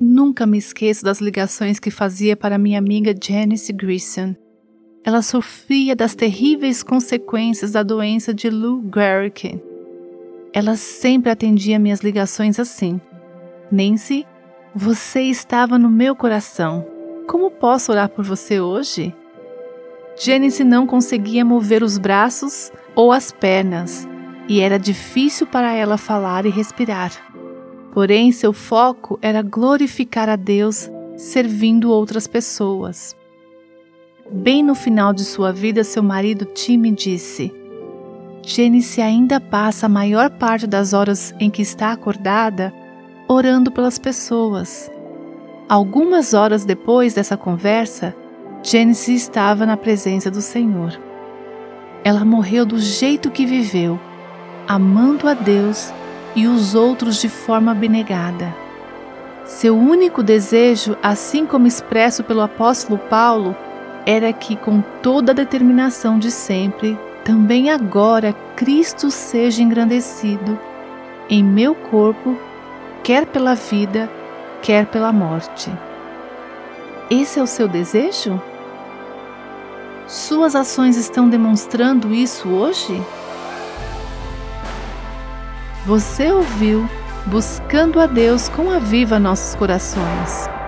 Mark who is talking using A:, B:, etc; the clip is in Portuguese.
A: Nunca me esqueço das ligações que fazia para minha amiga Janice Grissom. Ela sofria das terríveis consequências da doença de Lou Gehrig. Ela sempre atendia minhas ligações assim: Nancy, você estava no meu coração. Como posso orar por você hoje? Janice não conseguia mover os braços ou as pernas e era difícil para ela falar e respirar. Porém, seu foco era glorificar a Deus servindo outras pessoas. Bem no final de sua vida, seu marido Tim disse: Janice ainda passa a maior parte das horas em que está acordada orando pelas pessoas. Algumas horas depois dessa conversa, Janice estava na presença do Senhor. Ela morreu do jeito que viveu, amando a Deus e os outros de forma abnegada. Seu único desejo, assim como expresso pelo apóstolo Paulo, era que, com toda a determinação de sempre, também agora Cristo seja engrandecido em meu corpo, quer pela vida, quer pela morte. Esse é o seu desejo? Suas ações estão demonstrando isso hoje? Você ouviu Buscando a Deus com a Viva Nossos Corações.